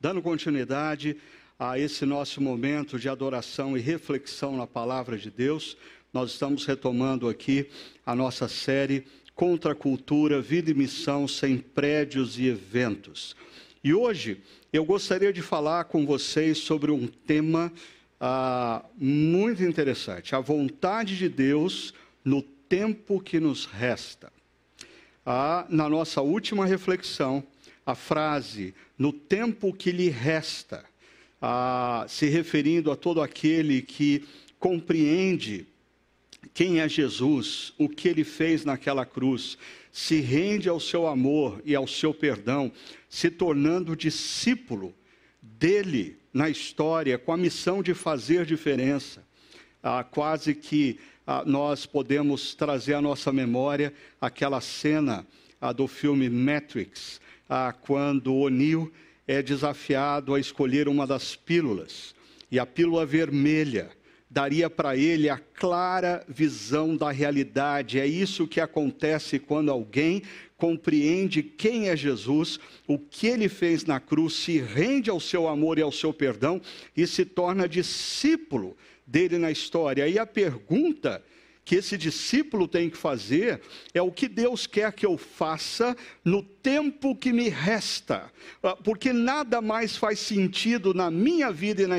Dando continuidade a esse nosso momento de adoração e reflexão na palavra de Deus, nós estamos retomando aqui a nossa série Contra a Cultura, Vida e Missão sem Prédios e Eventos. E hoje eu gostaria de falar com vocês sobre um tema ah, muito interessante: a vontade de Deus no tempo que nos resta. Ah, na nossa última reflexão, a frase no tempo que lhe resta, ah, se referindo a todo aquele que compreende quem é Jesus, o que ele fez naquela cruz, se rende ao seu amor e ao seu perdão, se tornando discípulo dele na história, com a missão de fazer diferença. Ah, quase que ah, nós podemos trazer à nossa memória aquela cena ah, do filme Matrix, ah, quando o Neo é desafiado a escolher uma das pílulas. E a pílula vermelha daria para ele a clara visão da realidade. É isso que acontece quando alguém compreende quem é Jesus, o que ele fez na cruz, se rende ao seu amor e ao seu perdão e se torna discípulo dele na história. E a pergunta que esse discípulo tem que fazer é o que Deus quer que eu faça no tempo que me resta, ah, porque nada mais faz sentido na minha vida e na,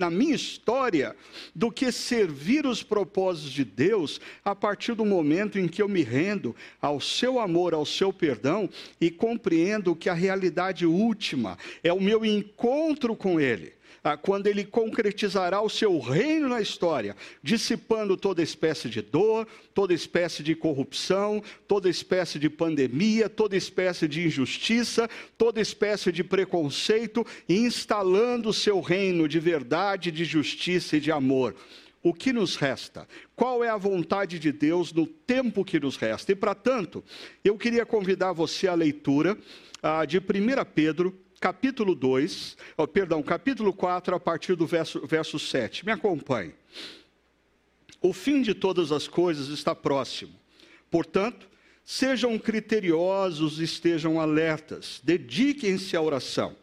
na minha história do que servir os propósitos de Deus a partir do momento em que eu me rendo ao seu amor, ao seu perdão e compreendo que a realidade última é o meu encontro com Ele quando ele concretizará o seu reino na história, dissipando toda espécie de dor, toda espécie de corrupção, toda espécie de pandemia, toda espécie de injustiça, toda espécie de preconceito, e instalando o seu reino de verdade, de justiça e de amor o que nos resta? Qual é a vontade de Deus no tempo que nos resta? E para tanto, eu queria convidar você à leitura ah, de 1 Pedro, capítulo 2, oh, perdão, capítulo 4, a partir do verso, verso 7. Me acompanhe. O fim de todas as coisas está próximo. Portanto, sejam criteriosos, estejam alertas, dediquem-se à oração.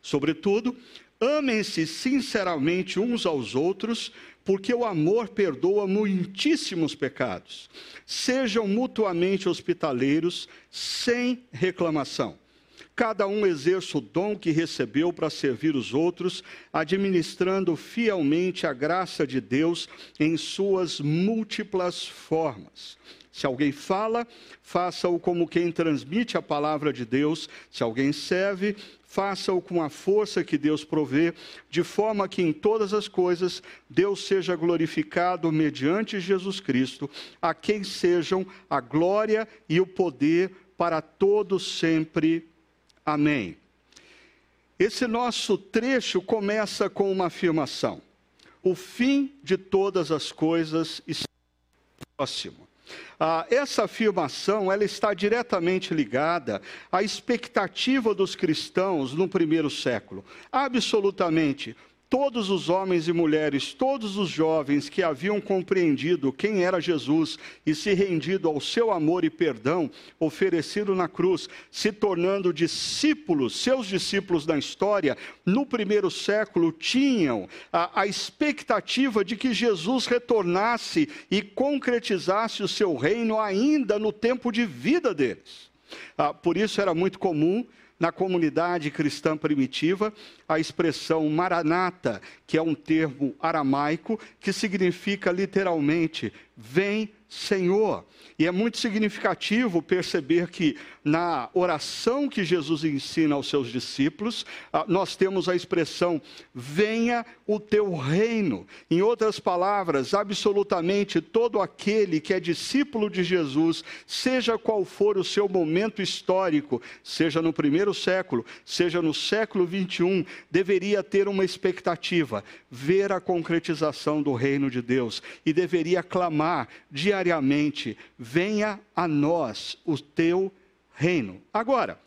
Sobretudo, amem-se sinceramente uns aos outros, porque o amor perdoa muitíssimos pecados. Sejam mutuamente hospitaleiros, sem reclamação cada um exerça o dom que recebeu para servir os outros, administrando fielmente a graça de Deus em suas múltiplas formas. Se alguém fala, faça-o como quem transmite a palavra de Deus. Se alguém serve, faça-o com a força que Deus provê, de forma que em todas as coisas Deus seja glorificado mediante Jesus Cristo, a quem sejam a glória e o poder para todos sempre. Amém. Esse nosso trecho começa com uma afirmação: o fim de todas as coisas está próximo. Ah, essa afirmação ela está diretamente ligada à expectativa dos cristãos no primeiro século. Absolutamente todos os homens e mulheres, todos os jovens que haviam compreendido quem era Jesus e se rendido ao seu amor e perdão oferecido na cruz, se tornando discípulos, seus discípulos na história, no primeiro século tinham a, a expectativa de que Jesus retornasse e concretizasse o seu reino ainda no tempo de vida deles. Ah, por isso era muito comum na comunidade cristã primitiva a expressão maranata, que é um termo aramaico que significa literalmente vem Senhor. E é muito significativo perceber que na oração que Jesus ensina aos seus discípulos, ah, nós temos a expressão: venha o teu reino. Em outras palavras, absolutamente todo aquele que é discípulo de Jesus, seja qual for o seu momento histórico, seja no primeiro século, seja no século 21, deveria ter uma expectativa: ver a concretização do reino de Deus e deveria clamar diariamente: venha a nós o teu reino. Agora,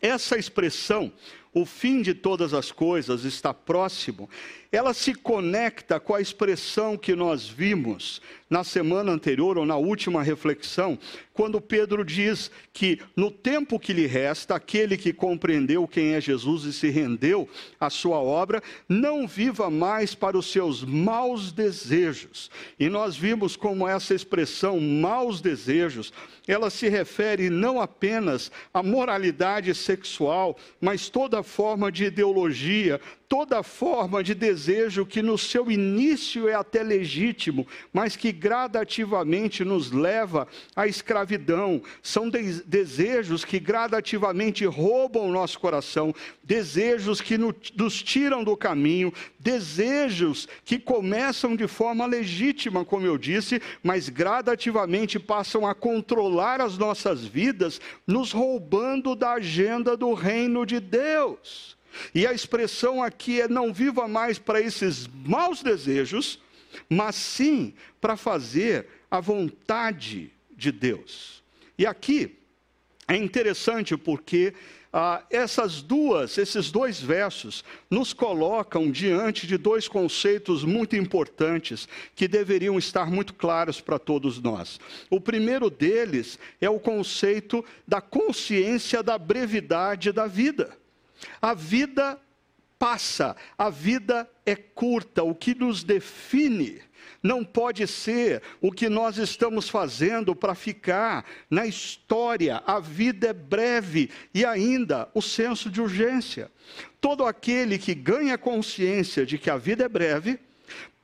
essa expressão, o fim de todas as coisas está próximo, ela se conecta com a expressão que nós vimos na semana anterior ou na última reflexão, quando Pedro diz que no tempo que lhe resta, aquele que compreendeu quem é Jesus e se rendeu à sua obra, não viva mais para os seus maus desejos. E nós vimos como essa expressão maus desejos, ela se refere não apenas à moralidade sexual, mas toda forma de ideologia, toda forma de desejo que no seu início é até legítimo, mas que gradativamente nos leva à escravidão. São de desejos que gradativamente roubam o nosso coração, desejos que nos tiram do caminho, desejos que começam de forma legítima, como eu disse, mas gradativamente passam a controlar as nossas vidas, nos roubando da agenda do reino de Deus. E a expressão aqui é: não viva mais para esses maus desejos, mas sim para fazer a vontade de Deus. E aqui é interessante porque ah, essas duas, esses dois versos nos colocam diante de dois conceitos muito importantes que deveriam estar muito claros para todos nós. O primeiro deles é o conceito da consciência da brevidade da vida. A vida passa, a vida é curta, o que nos define não pode ser o que nós estamos fazendo para ficar na história. A vida é breve e ainda o senso de urgência. Todo aquele que ganha consciência de que a vida é breve,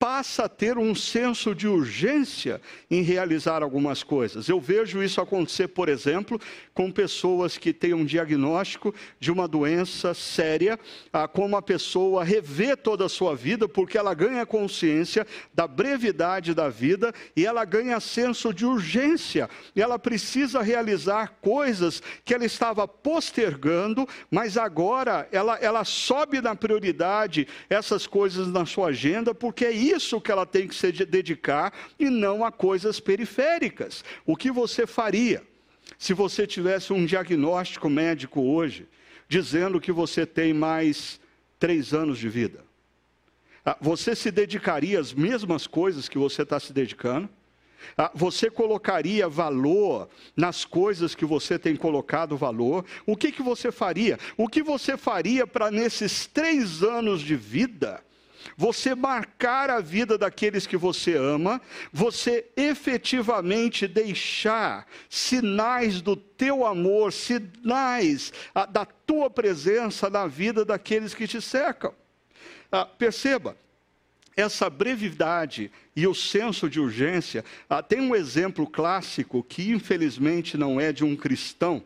passa a ter um senso de urgência em realizar algumas coisas. Eu vejo isso acontecer, por exemplo, com pessoas que têm um diagnóstico de uma doença séria, como a pessoa revê toda a sua vida, porque ela ganha consciência da brevidade da vida e ela ganha senso de urgência. Ela precisa realizar coisas que ela estava postergando, mas agora ela, ela sobe na prioridade essas coisas na sua agenda, porque é isso que ela tem que se dedicar e não a coisas periféricas. O que você faria se você tivesse um diagnóstico médico hoje dizendo que você tem mais três anos de vida? Ah, você se dedicaria às mesmas coisas que você está se dedicando? Ah, você colocaria valor nas coisas que você tem colocado valor? O que, que você faria? O que você faria para, nesses três anos de vida, você marcar a vida daqueles que você ama, você efetivamente deixar sinais do teu amor, sinais a, da tua presença na vida daqueles que te cercam. Ah, perceba, essa brevidade e o senso de urgência, ah, tem um exemplo clássico que infelizmente não é de um cristão,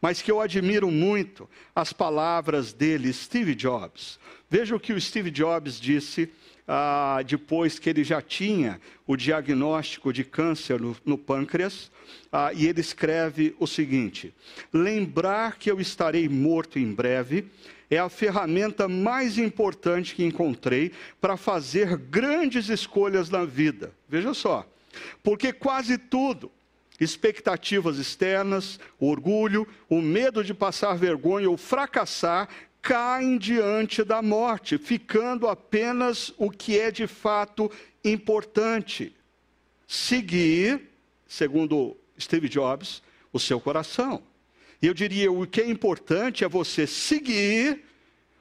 mas que eu admiro muito as palavras dele, Steve Jobs. Veja o que o Steve Jobs disse ah, depois que ele já tinha o diagnóstico de câncer no, no pâncreas, ah, e ele escreve o seguinte: Lembrar que eu estarei morto em breve é a ferramenta mais importante que encontrei para fazer grandes escolhas na vida. Veja só, porque quase tudo expectativas externas, orgulho, o medo de passar vergonha ou fracassar caem diante da morte, ficando apenas o que é de fato importante. Seguir, segundo Steve Jobs, o seu coração. E eu diria: o que é importante é você seguir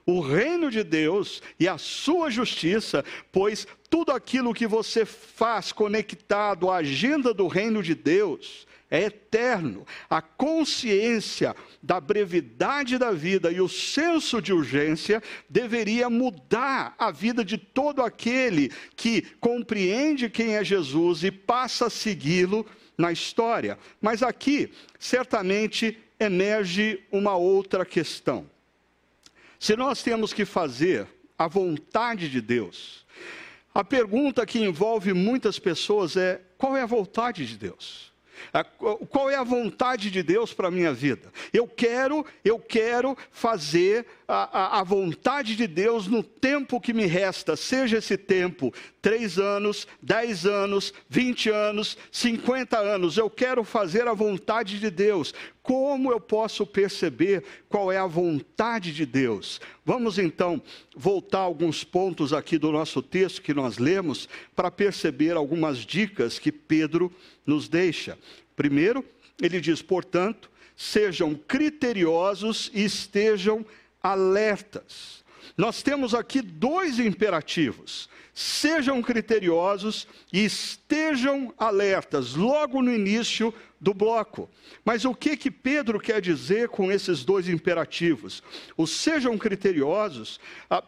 o reino de Deus e a sua justiça, pois tudo aquilo que você faz conectado à agenda do reino de Deus é eterno. A consciência da brevidade da vida e o senso de urgência deveria mudar a vida de todo aquele que compreende quem é Jesus e passa a segui-lo na história. Mas aqui, certamente, emerge uma outra questão. Se nós temos que fazer a vontade de Deus, a pergunta que envolve muitas pessoas é: qual é a vontade de Deus? Qual é a vontade de Deus para a minha vida? Eu quero, eu quero fazer a, a, a, vontade de Deus no tempo que me resta, seja esse tempo três anos, dez anos, vinte anos, cinquenta anos. Eu quero fazer a vontade de Deus. Como eu posso perceber qual é a vontade de Deus? Vamos então voltar alguns pontos aqui do nosso texto que nós lemos para perceber algumas dicas que Pedro nos deixa. Primeiro, ele diz: portanto, sejam criteriosos e estejam alertas. Nós temos aqui dois imperativos. Sejam criteriosos e estejam alertas, logo no início do bloco. Mas o que que Pedro quer dizer com esses dois imperativos? Os sejam criteriosos,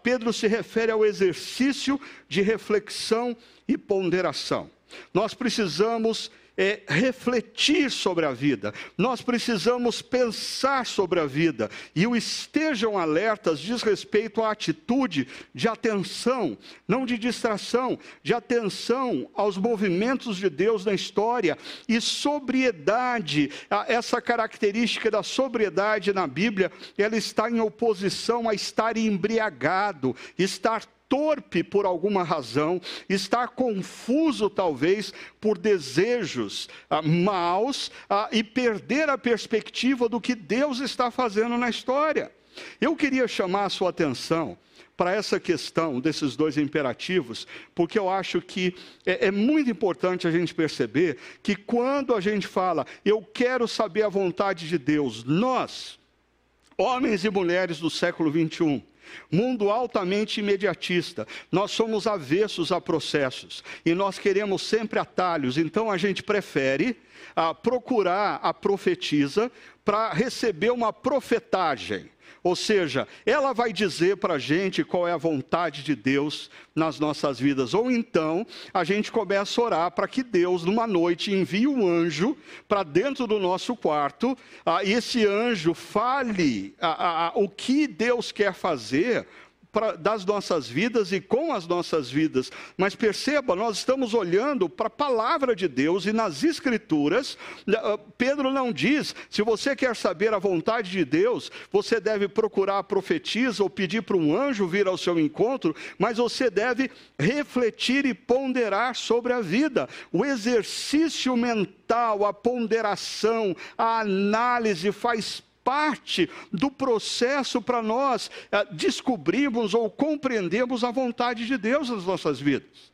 Pedro se refere ao exercício de reflexão e ponderação. Nós precisamos é, refletir sobre a vida, nós precisamos pensar sobre a vida. E o estejam alertas diz respeito à atitude de atenção, não de distração, de atenção aos movimentos de Deus na história e sobriedade. Essa característica da sobriedade na Bíblia, ela está em oposição a estar embriagado, estar torpe por alguma razão, está confuso talvez por desejos ah, maus ah, e perder a perspectiva do que Deus está fazendo na história. Eu queria chamar a sua atenção para essa questão desses dois imperativos, porque eu acho que é, é, muito importante a gente perceber que quando a gente fala, eu quero saber a vontade de Deus, nós, homens e mulheres do século 21, Mundo altamente imediatista. Nós somos avessos a processos e nós queremos sempre atalhos. Então a gente prefere ah, procurar a profetisa para receber uma profetagem. Ou seja, ela vai dizer para a gente qual é a vontade de Deus nas nossas vidas. Ou então, a gente começa a orar para que Deus, numa noite, envie um anjo para dentro do nosso quarto, ah, e esse anjo fale ah, ah, o que Deus quer fazer pra, das nossas vidas e com as nossas vidas. Mas perceba, nós estamos olhando para a palavra de Deus e nas Escrituras, ah, Pedro não diz, se você quer saber a vontade de Deus, você deve procurar a profetisa ou pedir para um anjo vir ao seu encontro, mas você deve refletir e ponderar sobre a vida. O exercício mental, a ponderação, a análise faz parte do processo para nós é, descobrirmos ou compreendermos a vontade de Deus nas nossas vidas.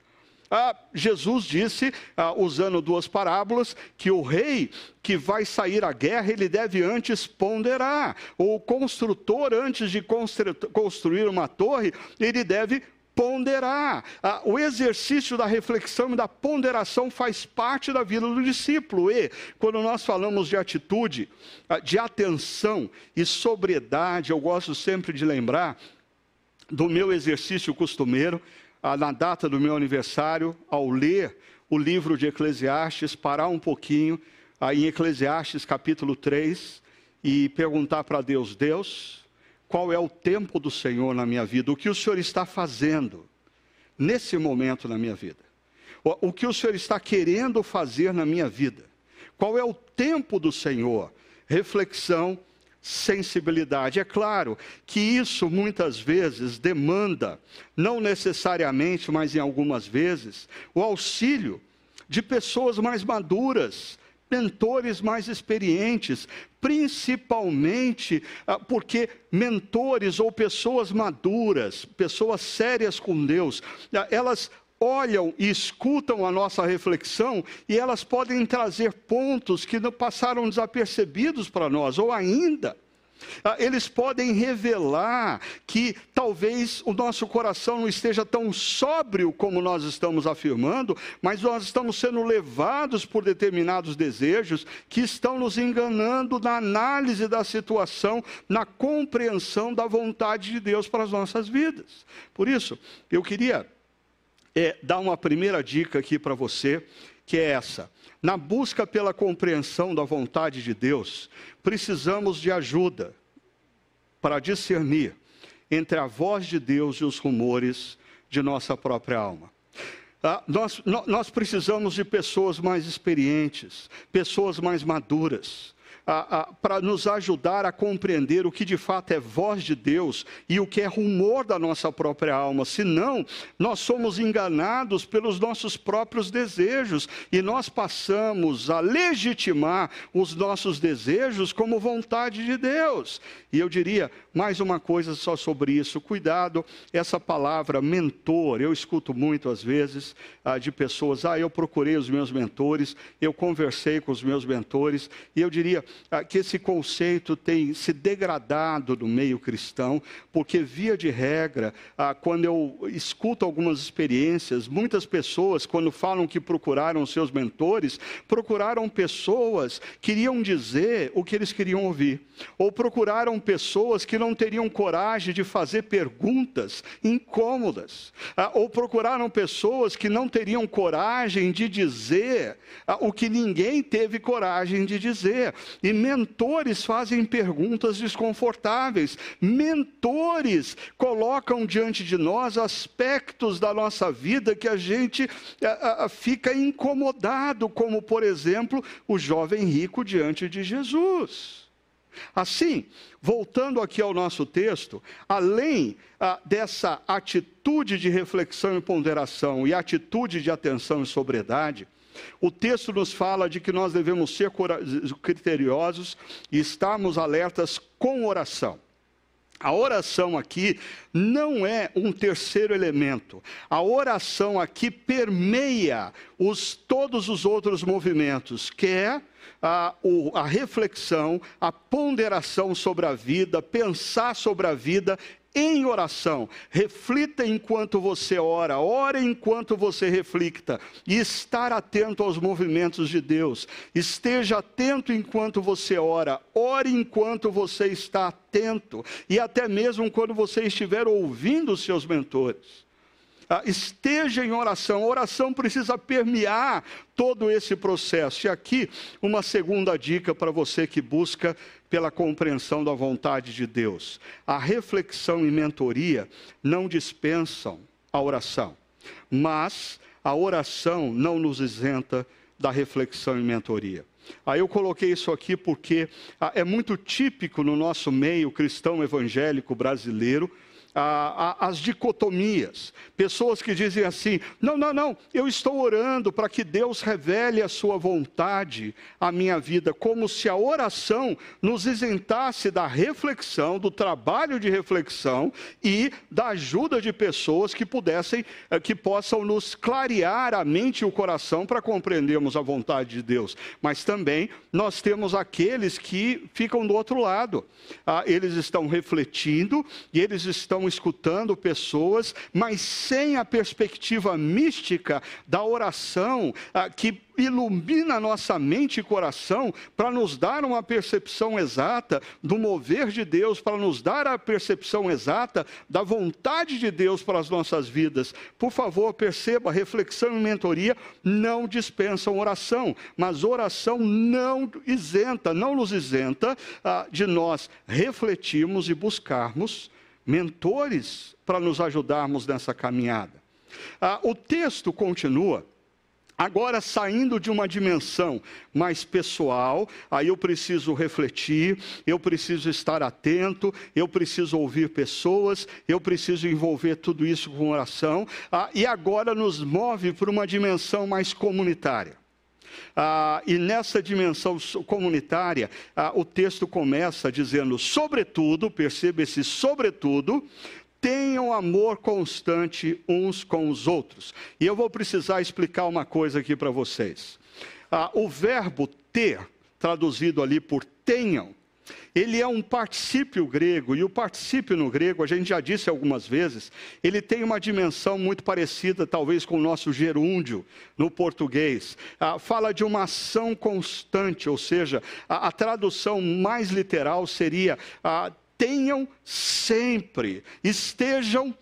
Ah, Jesus disse, ah, usando duas parábolas, que o rei que vai sair à guerra, ele deve antes ponderar. O construtor, antes de construir uma torre, ele deve ponderar. Ah, o exercício da reflexão e da ponderação faz parte da vida do discípulo. E, quando nós falamos de atitude, ah, de atenção e sobriedade, eu gosto sempre de lembrar do meu exercício costumeiro, ah, na data do meu aniversário, ao ler o livro de Eclesiastes, parar um pouquinho em Eclesiastes capítulo 3 e perguntar para Deus: Deus, qual é o tempo do Senhor na minha vida, o que o Senhor está fazendo nesse momento na minha vida, o, que o Senhor está querendo fazer na minha vida, qual é o tempo do Senhor, reflexão, sensibilidade. É claro que isso muitas vezes demanda, não necessariamente, mas em algumas vezes, o auxílio de pessoas mais maduras, mentores mais experientes, principalmente ah, porque mentores ou pessoas maduras, pessoas sérias com Deus, ah, elas olham e escutam a nossa reflexão e elas podem trazer pontos que não passaram desapercebidos para nós, ou ainda eles podem revelar que talvez o nosso coração não esteja tão sóbrio como nós estamos afirmando, mas nós estamos sendo levados por determinados desejos que estão nos enganando na análise da situação, na compreensão da vontade de Deus para as nossas vidas. Por isso, eu queria é, dar uma primeira dica aqui para você, que é essa na busca pela compreensão da vontade de Deus, precisamos de ajuda para discernir entre a voz de Deus e os rumores de nossa própria alma. Ah, nós, nós precisamos de pessoas mais experientes, pessoas mais maduras, para nos ajudar a compreender o que de fato é voz de Deus e o que é rumor da nossa própria alma. Senão, nós somos enganados pelos nossos próprios desejos e nós passamos a legitimar os nossos desejos como vontade de Deus. E eu diria mais uma coisa só sobre isso: cuidado, essa palavra mentor, eu escuto muito às vezes ah, de pessoas, ah, eu procurei os meus mentores, eu conversei com os meus mentores, e eu diria que esse conceito tem se degradado no meio cristão, porque via de regra, ah, quando eu escuto algumas experiências, muitas pessoas, quando falam que procuraram seus mentores, procuraram pessoas que iriam dizer o que eles queriam ouvir, ou procuraram pessoas que não teriam coragem de fazer perguntas incômodas, ah, ou procuraram pessoas que não teriam coragem de dizer ah, o que ninguém teve coragem de dizer. E mentores fazem perguntas desconfortáveis, mentores colocam diante de nós aspectos da nossa vida que a gente ah, fica incomodado, como, por exemplo, o jovem rico diante de Jesus. Assim, voltando aqui ao nosso texto, além ah, dessa atitude de reflexão e ponderação e atitude de atenção e sobriedade, o texto nos fala de que nós devemos ser criteriosos e estarmos alertas com oração. A oração aqui não é um terceiro elemento. A oração aqui permeia os, todos os outros movimentos, que é a, o, a reflexão, a ponderação sobre a vida, pensar sobre a vida em oração. Reflita enquanto você ora, ore enquanto você reflita. E estar atento aos movimentos de Deus. Esteja atento enquanto você ora, ore enquanto você está atento. E até mesmo quando você estiver ouvindo os seus mentores. Ah, esteja em oração. A oração precisa permear todo esse processo. E aqui, uma segunda dica para você que busca pela compreensão da vontade de Deus. A reflexão e mentoria não dispensam a oração, mas a oração não nos isenta da reflexão e mentoria. Aí eu coloquei isso aqui porque ah, é muito típico no nosso meio cristão evangélico brasileiro as dicotomias. Pessoas que dizem assim: não, não, não, eu estou orando para que Deus revele a sua vontade à minha vida, como se a oração nos isentasse da reflexão, do trabalho de reflexão e da ajuda de pessoas que pudessem, eh, que possam nos clarear a mente e o coração para compreendermos a vontade de Deus. Mas também nós temos aqueles que ficam do outro lado. Ah, eles estão refletindo e eles estão escutando pessoas, mas sem a perspectiva mística da oração ah, que ilumina nossa mente e coração para nos dar uma percepção exata do mover de Deus, para nos dar a percepção exata da vontade de Deus para as nossas vidas. Por favor, perceba, reflexão e mentoria não dispensam oração, mas oração não isenta, não nos isenta ah, de nós refletirmos e buscarmos mentores para nos ajudarmos nessa caminhada. Ah, o texto continua. Agora, saindo de uma dimensão mais pessoal, aí eu preciso refletir, eu preciso estar atento, eu preciso ouvir pessoas, eu preciso envolver tudo isso com oração, ah, e agora nos move para uma dimensão mais comunitária. Ah, e nessa dimensão comunitária, ah, o texto começa dizendo: sobretudo, perceba esse sobretudo, tenham amor constante uns com os outros. E eu vou precisar explicar uma coisa aqui para vocês. Ah, o verbo ter, traduzido ali por tenham, ele é um particípio grego, e o particípio no grego, a gente já disse algumas vezes, ele tem uma dimensão muito parecida, talvez, com o nosso gerúndio no português. Ah, fala de uma ação constante, ou seja, a, a tradução mais literal seria: ah, tenham sempre, estejam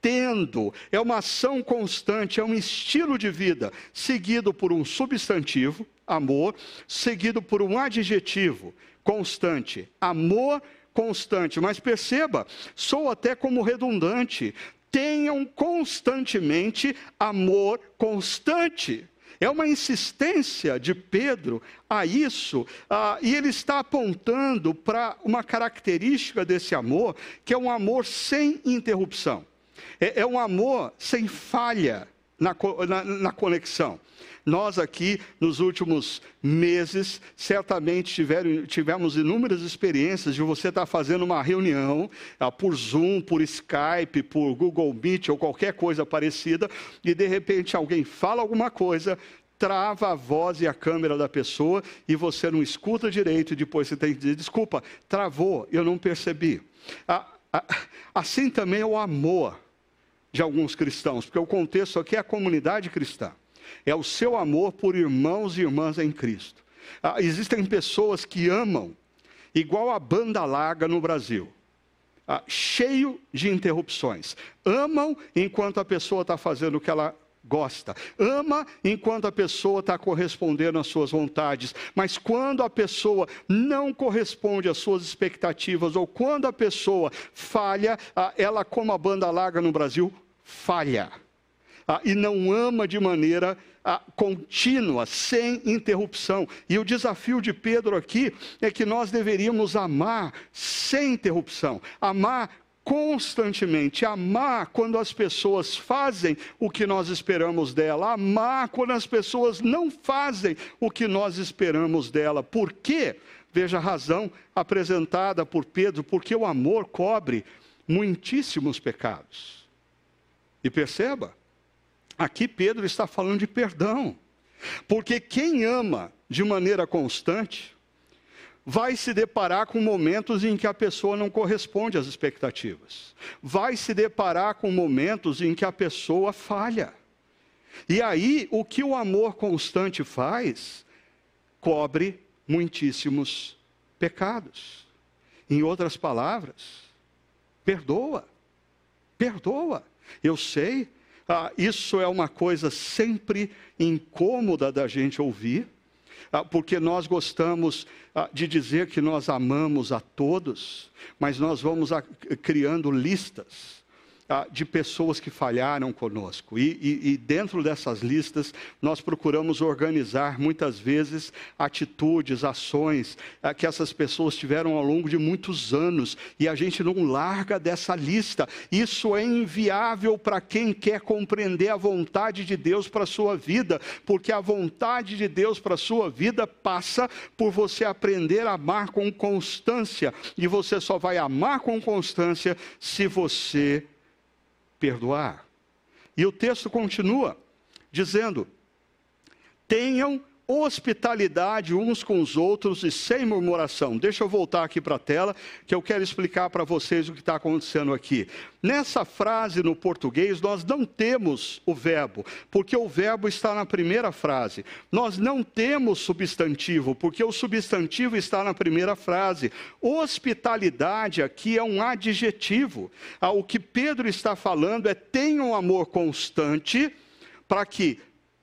tendo, é uma ação constante, é um estilo de vida, seguido por um substantivo, amor, seguido por um adjetivo, constante. Amor constante. Mas perceba, sou até como redundante. Tenham constantemente amor constante. É uma insistência de Pedro a isso, ah, e ele está apontando para uma característica desse amor, que é um amor sem interrupção. É, é um amor sem falha na, na, na conexão. Nós aqui, nos últimos meses, certamente tiveram, tivemos inúmeras experiências de você estar fazendo uma reunião ah, por Zoom, por Skype, por Google Meet ou qualquer coisa parecida, e de repente alguém fala alguma coisa, trava a voz e a câmera da pessoa e você não escuta direito e depois você tem que dizer, desculpa, travou, eu não percebi. Ah, ah, assim também é o amor de alguns cristãos, porque o contexto aqui é a comunidade cristã é o seu amor por irmãos e irmãs em Cristo. Ah, existem pessoas que amam, igual a banda larga no Brasil, ah, cheio de interrupções. Amam enquanto a pessoa está fazendo o que ela gosta. Ama enquanto a pessoa está correspondendo às suas vontades. Mas quando a pessoa não corresponde às suas expectativas, ou quando a pessoa falha, ela, como a banda larga no Brasil, falha e não ama de maneira contínua, sem interrupção. E o desafio de Pedro aqui é que nós deveríamos amar sem interrupção, amar constantemente, amar quando as pessoas fazem o que nós esperamos dela, amar quando as pessoas não fazem o que nós esperamos dela. Por quê? Veja a razão apresentada por Pedro, porque o amor cobre muitíssimos pecados. E perceba, Aqui Pedro está falando de perdão. Porque quem ama de maneira constante vai se deparar com momentos em que a pessoa não corresponde às expectativas. Vai se deparar com momentos em que a pessoa falha. E aí, o que o amor constante faz? Cobre muitíssimos pecados. Em outras palavras, perdoa. Perdoa. Eu sei ah, isso é uma coisa sempre incômoda da gente ouvir, porque nós gostamos ah, de dizer que nós amamos a todos, mas nós vamos criando listas ah, de pessoas que falharam conosco. E, e, e, dentro dessas listas, nós procuramos organizar muitas vezes atitudes, ações ah, que essas pessoas tiveram ao longo de muitos anos. E a gente não larga dessa lista. Isso é inviável para quem quer compreender a vontade de Deus para a sua vida, porque a vontade de Deus para a sua vida passa por você aprender a amar com constância. E você só vai amar com constância se você perdoar. E o texto continua dizendo: tenham hospitalidade uns com os outros e sem murmuração. Deixa eu voltar aqui para a tela, que eu quero explicar para vocês o que está acontecendo aqui. Nessa frase no português, nós não temos o verbo, porque o verbo está na primeira frase. Nós não temos substantivo, porque o substantivo está na primeira frase. Hospitalidade aqui é um adjetivo. Ah, o que Pedro está falando é tenham um amor constante para que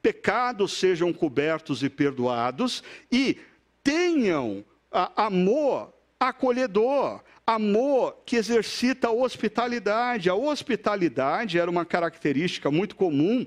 pecados sejam cobertos e perdoados e tenham a, amor acolhedor, amor que exercita a hospitalidade. A hospitalidade era uma característica muito comum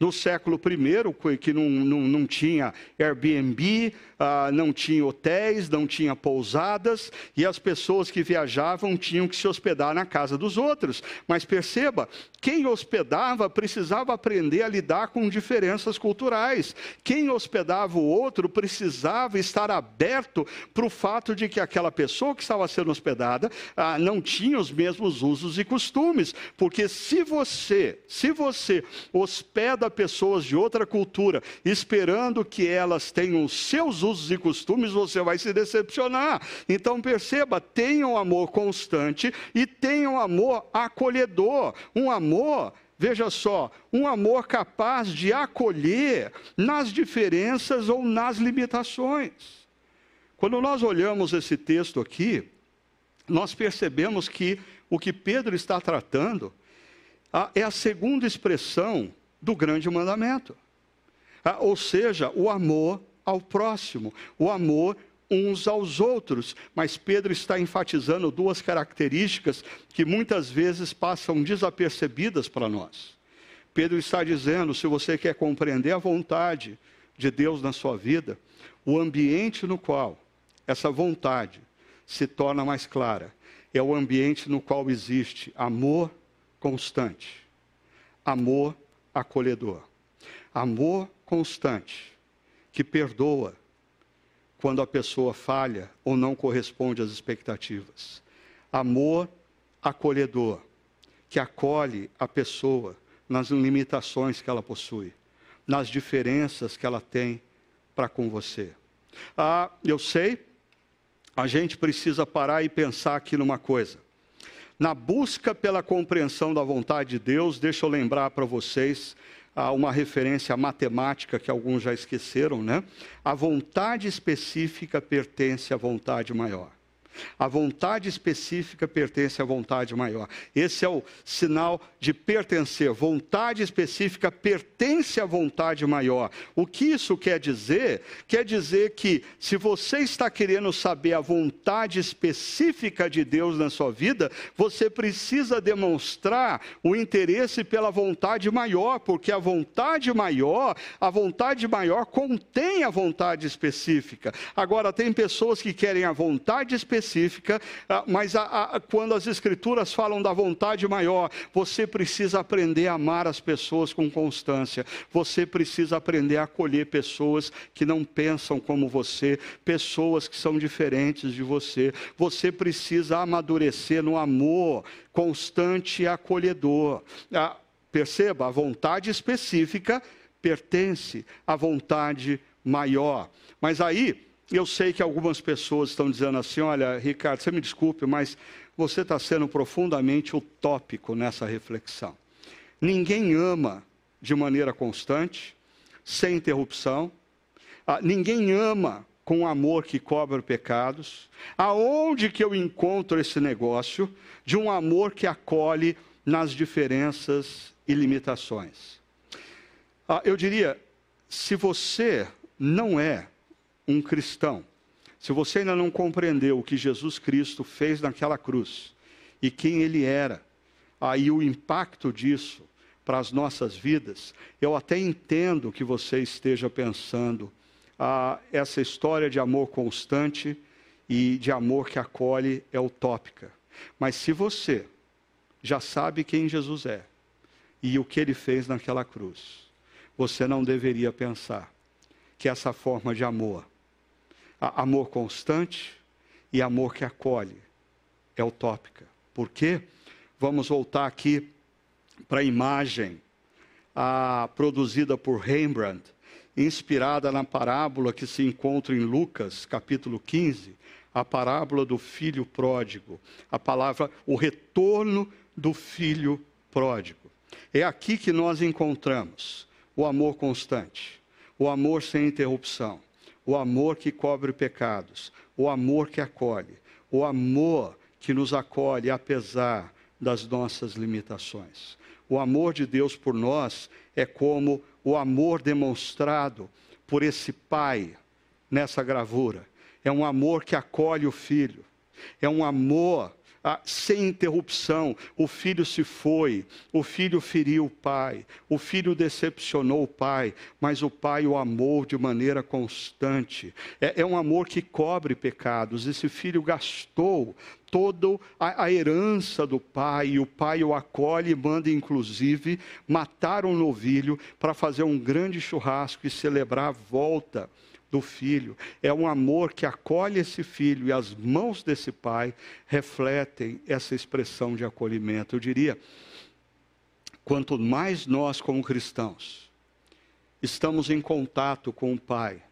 no século I, que não, não, não tinha Airbnb, ah, não tinha hotéis, não tinha pousadas, e as pessoas que viajavam tinham que se hospedar na casa dos outros. Mas perceba, quem hospedava precisava aprender a lidar com diferenças culturais. Quem hospedava o outro precisava estar aberto para o fato de que aquela pessoa que estava sendo hospedada ah, não tinha os mesmos usos e costumes. Porque se você, se você hospeda pessoas de outra cultura, esperando que elas tenham os seus usos e costumes, você vai se decepcionar. Então perceba, tenham amor constante e tenham amor acolhedor, um amor veja só, um amor capaz de acolher nas diferenças ou nas limitações. Quando nós olhamos esse texto aqui, nós percebemos que o que Pedro está tratando é a segunda expressão do grande mandamento. Ah, ou seja, o amor ao próximo, o amor uns aos outros. Mas Pedro está enfatizando duas características que muitas vezes passam desapercebidas para nós. Pedro está dizendo: se você quer compreender a vontade de Deus na sua vida, o ambiente no qual essa vontade se torna mais clara é o ambiente no qual existe amor constante, amor acolhedor, amor constante que perdoa quando a pessoa falha ou não corresponde às expectativas, amor acolhedor que acolhe a pessoa nas limitações que ela possui, nas diferenças que ela tem para com você. Ah, eu sei, a gente precisa parar e pensar aqui numa coisa. Na busca pela compreensão da vontade de Deus, deixa eu lembrar para vocês ah, uma referência matemática que alguns já esqueceram, né? A vontade específica pertence à vontade maior. A vontade específica pertence à vontade maior. Esse é o sinal de pertencer. Vontade específica pertence à vontade maior. O que isso quer dizer? Quer dizer que se você está querendo saber a vontade específica de Deus na sua vida, você precisa demonstrar o interesse pela vontade maior, porque a vontade maior, a vontade maior contém a vontade específica. Agora, tem pessoas que querem a vontade específica específica, ah, mas a, a, quando as Escrituras falam da vontade maior, você precisa aprender a amar as pessoas com constância, você precisa aprender a acolher pessoas que não pensam como você, pessoas que são diferentes de você, você precisa amadurecer no amor constante e acolhedor. Ah, perceba, a vontade específica pertence à vontade maior. Mas aí, eu sei que algumas pessoas estão dizendo assim: olha, Ricardo, você me desculpe, mas você está sendo profundamente utópico nessa reflexão. Ninguém ama de maneira constante, sem interrupção. Ah, ninguém ama com amor que cobra pecados. Aonde que eu encontro esse negócio de um amor que acolhe nas diferenças e limitações? Ah, eu diria, se você não é um cristão, se você ainda não compreendeu o que Jesus Cristo fez naquela cruz e quem ele era, aí o impacto disso para as nossas vidas, eu até entendo que você esteja pensando ah, essa história de amor constante e de amor que acolhe é utópica. Mas se você já sabe quem Jesus é e o que ele fez naquela cruz, você não deveria pensar que essa forma de amor amor constante e amor que acolhe. É utópica. Por quê? Vamos voltar aqui para a imagem produzida por Rembrandt, inspirada na parábola que se encontra em Lucas, capítulo 15, a parábola do filho pródigo, a palavra, o retorno do filho pródigo. É aqui que nós encontramos o amor constante, o amor sem interrupção, o amor que cobre pecados, o amor que acolhe, o amor que nos acolhe apesar das nossas limitações. O amor de Deus por nós é como o amor demonstrado por esse pai nessa gravura. É um amor que acolhe o filho. É um amor ah, sem interrupção. O filho se foi, o filho feriu o pai, o filho decepcionou o pai, mas o pai o amou de maneira constante. É, é um amor que cobre pecados. Esse filho gastou toda a, a, herança do pai, e o pai o acolhe e manda, inclusive, matar um novilho para fazer um grande churrasco e celebrar a volta do filho, é um amor que acolhe esse filho e as mãos desse pai refletem essa expressão de acolhimento. Eu diria, quanto mais nós, como cristãos, estamos em contato com o Pai,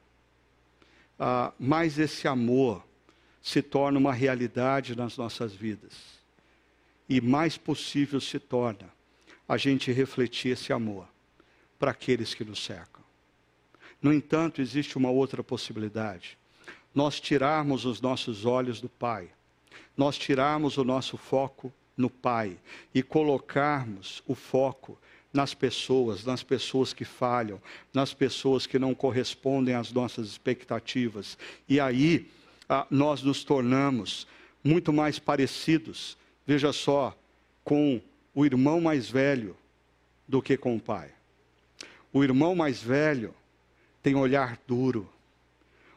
ah, mais esse amor se torna uma realidade nas nossas vidas. E mais possível se torna a gente refletir esse amor para aqueles que nos cercam. No entanto, existe uma outra possibilidade. Nós tirarmos os nossos olhos do Pai, nós tirarmos o nosso foco no Pai e colocarmos o foco nas pessoas, nas pessoas que falham, nas pessoas que não correspondem às nossas expectativas. E aí nós nos tornamos muito mais parecidos, veja só, com o irmão mais velho do que com o pai. O irmão mais velho tem olhar duro.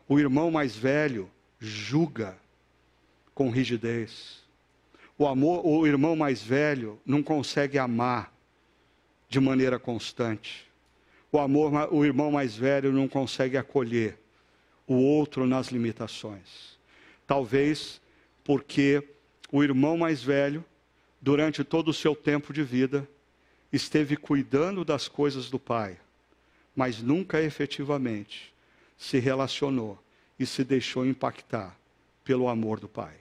O irmão mais velho julga com rigidez. O amor, o irmão mais velho não consegue amar de maneira constante. O amor, o irmão mais velho não consegue acolher o outro nas limitações. Talvez porque o irmão mais velho, durante todo o seu tempo de vida, esteve cuidando das coisas do pai, mas nunca efetivamente se relacionou e se deixou impactar pelo amor do pai.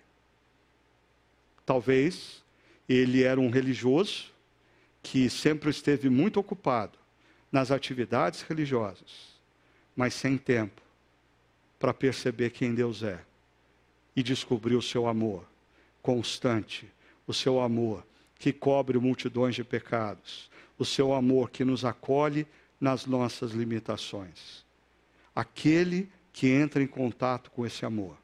Talvez ele era um religioso que sempre esteve muito ocupado nas atividades religiosas, mas sem tempo para perceber quem Deus é e descobrir o seu amor constante, o seu amor que cobre multidões de pecados, o seu amor que nos acolhe nas nossas limitações. Aquele que entra em contato com esse amor,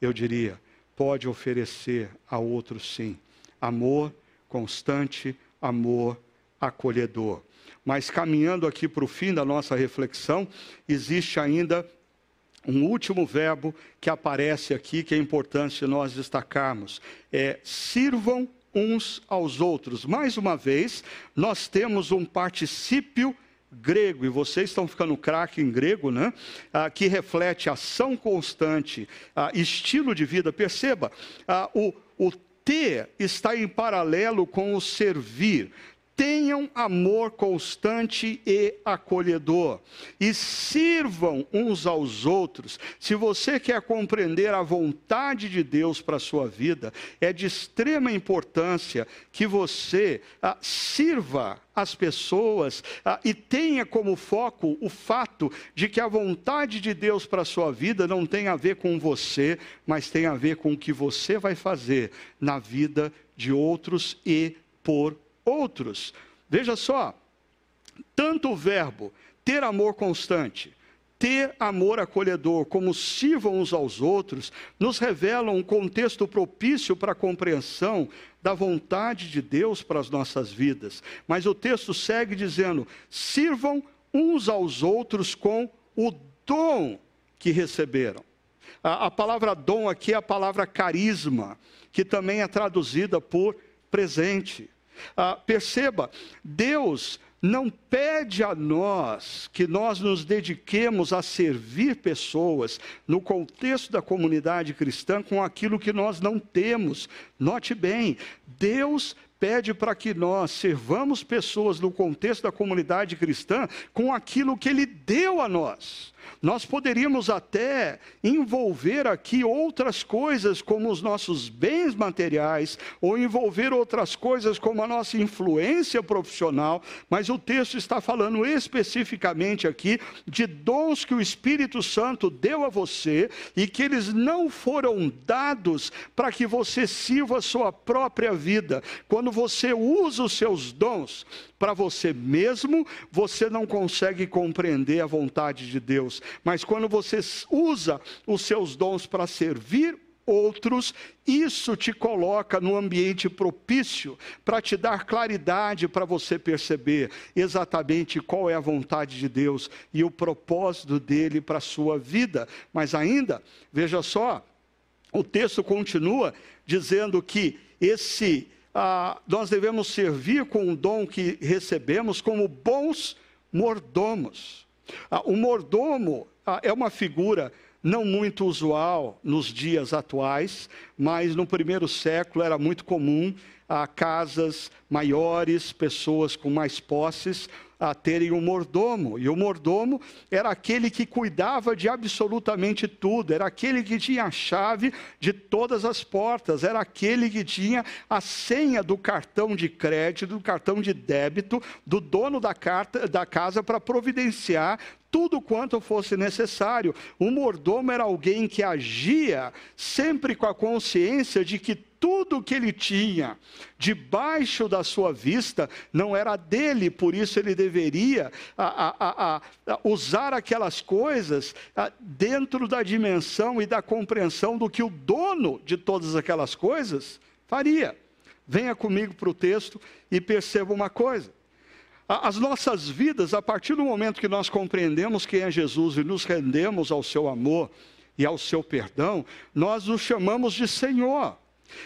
eu diria, pode oferecer a outros sim amor constante, amor acolhedor. Mas caminhando aqui para o fim da nossa reflexão, existe ainda um último verbo que aparece aqui que é importante nós destacarmos: é sirvam uns aos outros. Mais uma vez, nós temos um particípio grego, e vocês estão ficando craque em grego, né? Ah, que reflete ação constante, ah, estilo de vida. Perceba, ah, o, o ter está em paralelo com o servir tenham amor constante e acolhedor e sirvam uns aos outros. Se você quer compreender a vontade de Deus para a sua vida, é de extrema importância que você ah, sirva as pessoas ah, e tenha como foco o fato de que a vontade de Deus para a sua vida não tem a ver com você, mas tem a ver com o que você vai fazer na vida de outros e por outros. Veja só, tanto o verbo ter amor constante, ter amor acolhedor, como sirvam uns aos outros, nos revelam um contexto propício para a compreensão da vontade de Deus para as nossas vidas. Mas o texto segue dizendo: sirvam uns aos outros com o dom que receberam. A, a palavra dom aqui é a palavra carisma, que também é traduzida por presente. Ah, perceba, Deus não pede a nós que nós nos dediquemos a servir pessoas no contexto da comunidade cristã com aquilo que nós não temos. Note bem, Deus pede para que nós servamos pessoas no contexto da comunidade cristã com aquilo que Ele deu a nós. Nós poderíamos até envolver aqui outras coisas, como os nossos bens materiais, ou envolver outras coisas, como a nossa influência profissional, mas o texto está falando especificamente aqui de dons que o Espírito Santo deu a você e que eles não foram dados para que você sirva a sua própria vida. Quando você usa os seus dons para você mesmo, você não consegue compreender a vontade de Deus. Mas quando você usa os seus dons para servir outros, isso te coloca no ambiente propício para te dar claridade para você perceber exatamente qual é a vontade de Deus e o propósito dele para a sua vida. Mas ainda, veja só, o texto continua dizendo que esse ah, nós devemos servir com o dom que recebemos como bons mordomos. Ah, o mordomo ah, é uma figura não muito usual nos dias atuais, mas no primeiro século era muito comum a casas maiores, pessoas com mais posses, a terem um mordomo. E o mordomo era aquele que cuidava de absolutamente tudo, era aquele que tinha a chave de todas as portas, era aquele que tinha a senha do cartão de crédito, do cartão de débito, do dono da, carta, da casa para providenciar tudo quanto fosse necessário. O mordomo era alguém que agia sempre com a consciência de que tudo que ele tinha debaixo da sua vista não era dele, por isso ele deveria a, a, a, usar aquelas coisas dentro da dimensão e da compreensão do que o dono de todas aquelas coisas faria. Venha comigo para o texto e perceba uma coisa. As nossas vidas, a partir do momento que nós compreendemos quem é Jesus e nos rendemos ao seu amor e ao seu perdão, nós nos chamamos de Senhor.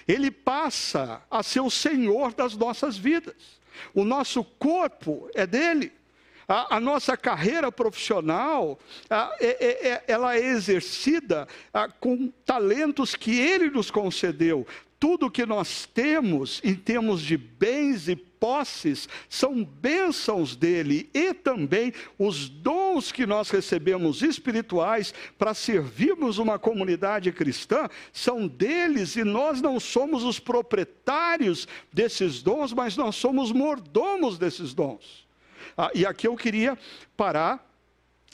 Ele passa a ser o Senhor das nossas vidas. O nosso corpo é dele. A, a, nossa carreira profissional, a, é, é, é ela é exercida a, com talentos que Ele nos concedeu. Tudo que nós temos em termos de bens e posses são bênçãos dele e também os dons que nós recebemos espirituais para servirmos uma comunidade cristã são deles e nós não somos os proprietários desses dons, mas nós somos mordomos desses dons. Ah, e aqui eu queria parar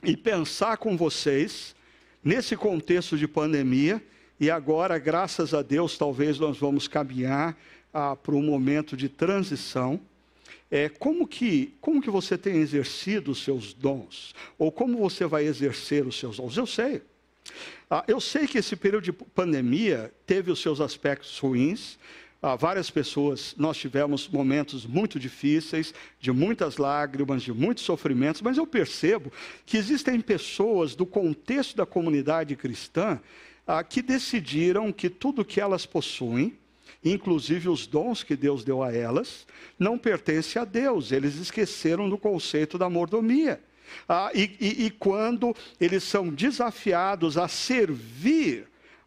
e pensar com vocês, nesse contexto de pandemia, e agora, graças a Deus, talvez nós vamos caminhar ah, para um momento de transição. É, como, que, como que você tem exercido os seus dons? Ou como você vai exercer os seus dons? Eu sei. Ah, eu sei que esse período de pandemia teve os seus aspectos ruins, ah, várias pessoas, nós tivemos momentos muito difíceis, de muitas lágrimas, de muitos sofrimentos, mas eu percebo que existem pessoas do contexto da comunidade cristã ah, que decidiram que tudo que elas possuem, inclusive os dons que Deus deu a elas, não pertence a Deus. Eles esqueceram do conceito da mordomia. Ah, e, e, e quando eles são desafiados a servir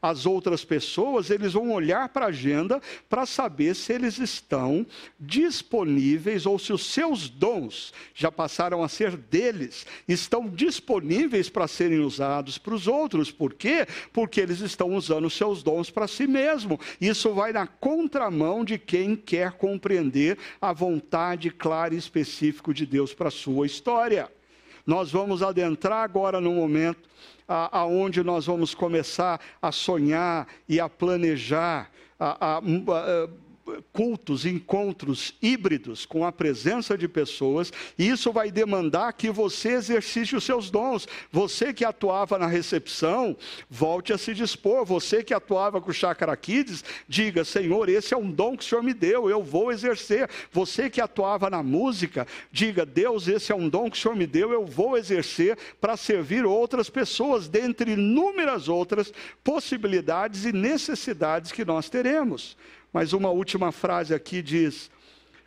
as outras pessoas, eles vão olhar para a agenda para saber se eles estão disponíveis ou se os seus dons já passaram a ser deles, estão disponíveis para serem usados para os outros. Por quê? Porque eles estão usando os seus dons para si mesmo. Isso vai na contramão de quem quer compreender a vontade clara e específica de Deus para a sua história. Nós vamos adentrar agora no momento aonde nós vamos começar a sonhar e a planejar a, a, a, cultos, encontros híbridos com a presença de pessoas, e isso vai demandar que você exercite os seus dons. Você que atuava na recepção, volte a se dispor. Você que atuava com o Chácara Kids, diga: Senhor, esse é um dom que o Senhor me deu, eu vou exercer. Você que atuava na música, diga: Deus, esse é um dom que o Senhor me deu, eu vou exercer para servir outras pessoas, dentre inúmeras outras possibilidades e necessidades que nós teremos. Mas uma última frase aqui diz: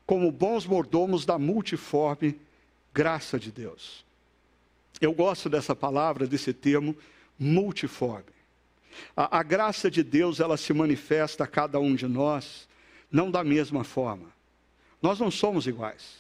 como bons mordomos da multiforme graça de Deus. Eu gosto dessa palavra, desse termo, multiforme. A, a, graça de Deus, ela se manifesta a cada um de nós, não da mesma forma. Nós não somos iguais.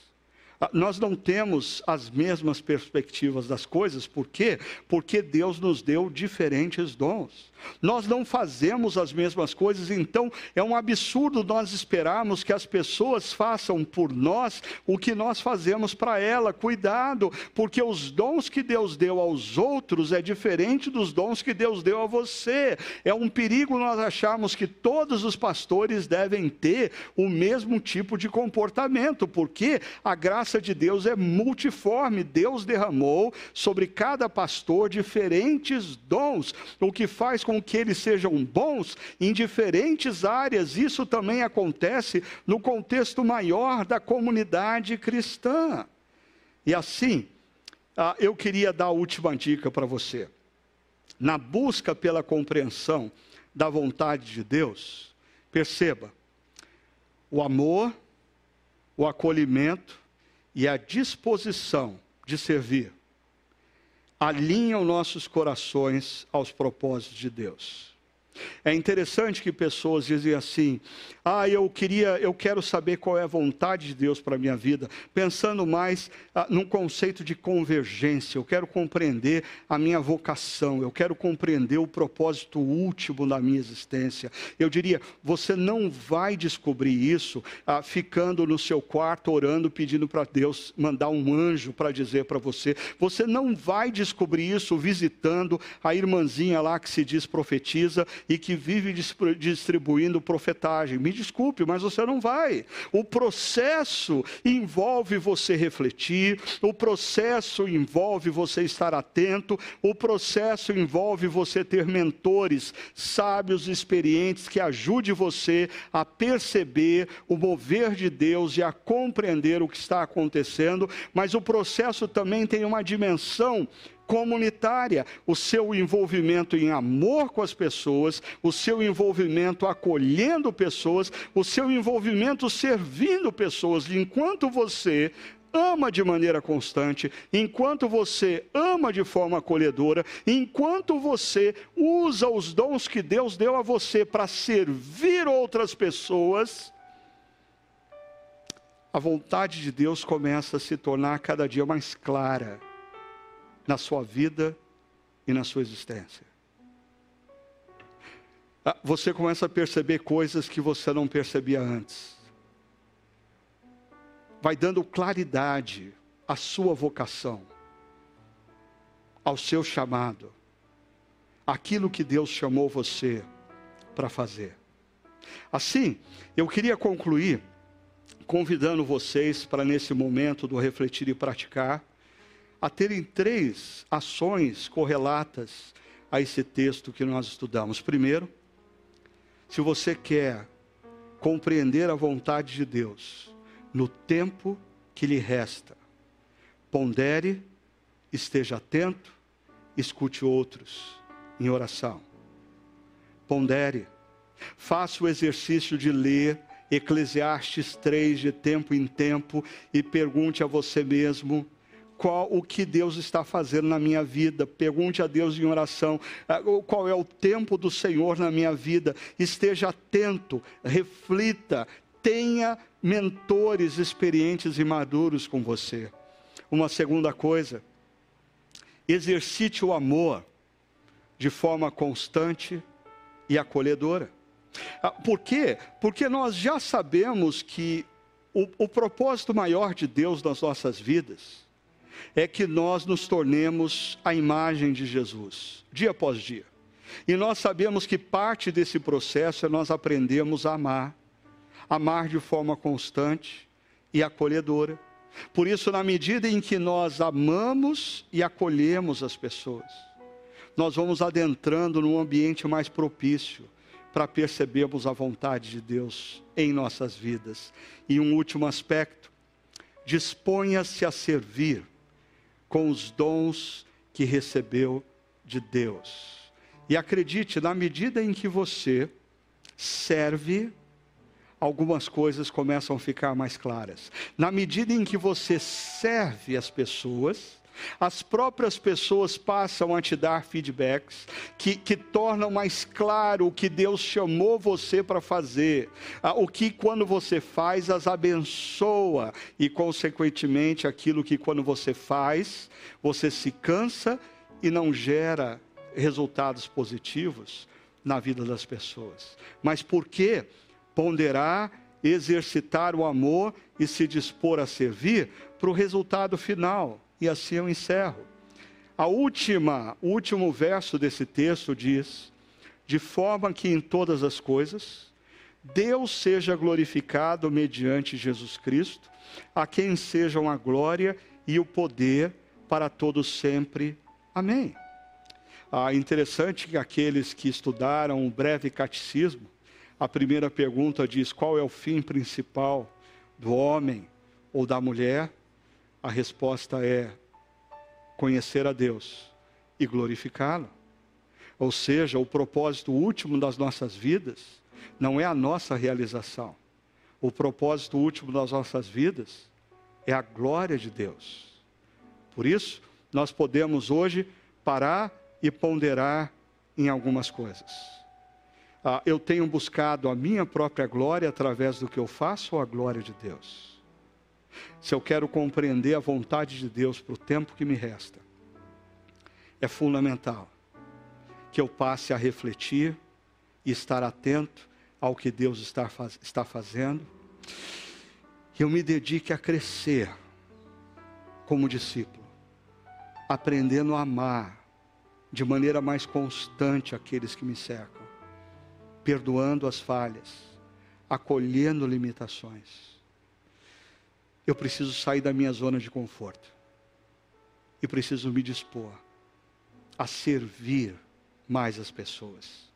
Nós não temos as mesmas perspectivas das coisas, por quê? Porque Deus nos deu diferentes dons. Nós não fazemos as mesmas coisas, então é um absurdo nós esperarmos que as pessoas façam por nós o que nós fazemos para ela. Cuidado, porque os dons que Deus deu aos outros é diferente dos dons que Deus deu a você. É um perigo nós acharmos que todos os pastores devem ter o mesmo tipo de comportamento, porque a graça de Deus é multiforme. Deus derramou sobre cada pastor diferentes dons, o que faz com que eles sejam bons em diferentes áreas. Isso também acontece no contexto maior da comunidade cristã. E assim, ah, eu queria dar a última dica para você. Na busca pela compreensão da vontade de Deus, perceba, o amor, o acolhimento e a disposição de servir alinham nossos corações aos propósitos de Deus. É interessante que pessoas dizem assim: "Ah, eu queria, eu quero saber qual é a vontade de Deus para minha vida", pensando mais ah, num conceito de convergência. Eu quero compreender a minha vocação, eu quero compreender o propósito último da minha existência. Eu diria: você não vai descobrir isso ah, ficando no seu quarto orando, pedindo para Deus mandar um anjo para dizer para você. Você não vai descobrir isso visitando a irmãzinha lá que se diz profetiza e que vive distribuindo profetagem. Me desculpe, mas você não vai. O processo envolve você refletir, o processo envolve você estar atento, o processo envolve você ter mentores sábios, experientes que ajude você a perceber o mover de Deus e a compreender o que está acontecendo, mas o processo também tem uma dimensão comunitária, o seu envolvimento em amor com as pessoas, o seu envolvimento acolhendo pessoas, o seu envolvimento servindo pessoas, enquanto você ama de maneira constante, enquanto você ama de forma acolhedora, enquanto você usa os dons que Deus deu a você para servir outras pessoas, a vontade de Deus começa a se tornar cada dia mais clara na sua vida e na sua existência. Ah, você começa a perceber coisas que você não percebia antes. Vai dando claridade à sua vocação, ao seu chamado, aquilo que Deus chamou você para fazer. Assim, eu queria concluir convidando vocês para, nesse momento do refletir e praticar, a terem três ações correlatas a esse texto que nós estudamos. Primeiro, se você quer compreender a vontade de Deus no tempo que lhe resta, pondere, esteja atento, escute outros em oração. Pondere, faça o exercício de ler Eclesiastes 3 de tempo em tempo e pergunte a você mesmo qual o que Deus está fazendo na minha vida. Pergunte a Deus em oração ah, qual é o tempo do Senhor na minha vida. Esteja atento, reflita, tenha mentores experientes e maduros com você. Uma segunda coisa, exercite o amor de forma constante e acolhedora. Ah, por quê? Porque nós já sabemos que o, o propósito maior de Deus nas nossas vidas é que nós nos tornemos a imagem de Jesus, dia após dia. E nós sabemos que parte desse processo é nós aprendemos a amar, amar de forma constante e acolhedora. Por isso, na medida em que nós amamos e acolhemos as pessoas, nós vamos adentrando num ambiente mais propício para percebermos a vontade de Deus em nossas vidas. E um último aspecto: disponha-se a servir com os dons que recebeu de Deus. E acredite, na medida em que você serve, algumas coisas começam a ficar mais claras. Na medida em que você serve as pessoas, as próprias pessoas passam a te dar feedbacks que, que tornam mais claro o que Deus chamou você para fazer, ah, o que quando você faz as abençoa e, consequentemente, aquilo que quando você faz, você se cansa e não gera resultados positivos na vida das pessoas. Mas por que ponderar, exercitar o amor e se dispor a servir para o resultado final? E assim eu encerro. A última, o último verso desse texto diz: de forma que em todas as coisas Deus seja glorificado mediante Jesus Cristo, a quem sejam a glória e o poder para todos sempre. Amém. Ah, interessante que aqueles que estudaram o breve catecismo, a primeira pergunta diz: qual é o fim principal do homem ou da mulher? A resposta é conhecer a Deus e glorificá-lo. Ou seja, o propósito último das nossas vidas não é a nossa realização. O propósito último das nossas vidas é a glória de Deus. Por isso, nós podemos hoje parar e ponderar em algumas coisas. Ah, eu tenho buscado a minha própria glória através do que eu faço ou a glória de Deus? Se eu quero compreender a vontade de Deus para o tempo que me resta, é fundamental que eu passe a refletir e estar atento ao que Deus está, faz, está fazendo, que eu me dedique a crescer como discípulo, aprendendo a amar de maneira mais constante aqueles que me cercam, perdoando as falhas, acolhendo limitações. Eu preciso sair da minha zona de conforto e preciso me dispor a servir mais as pessoas.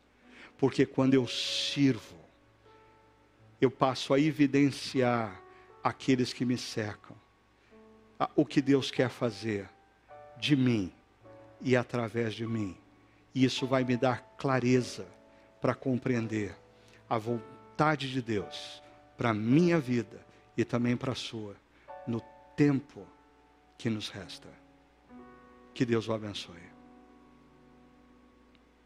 Porque quando eu sirvo, eu passo a evidenciar aqueles que me cercam o que Deus quer fazer de mim e através de mim. E isso vai me dar clareza para compreender a vontade de Deus para a minha vida e também para a sua, tempo que nos resta. Que Deus o abençoe.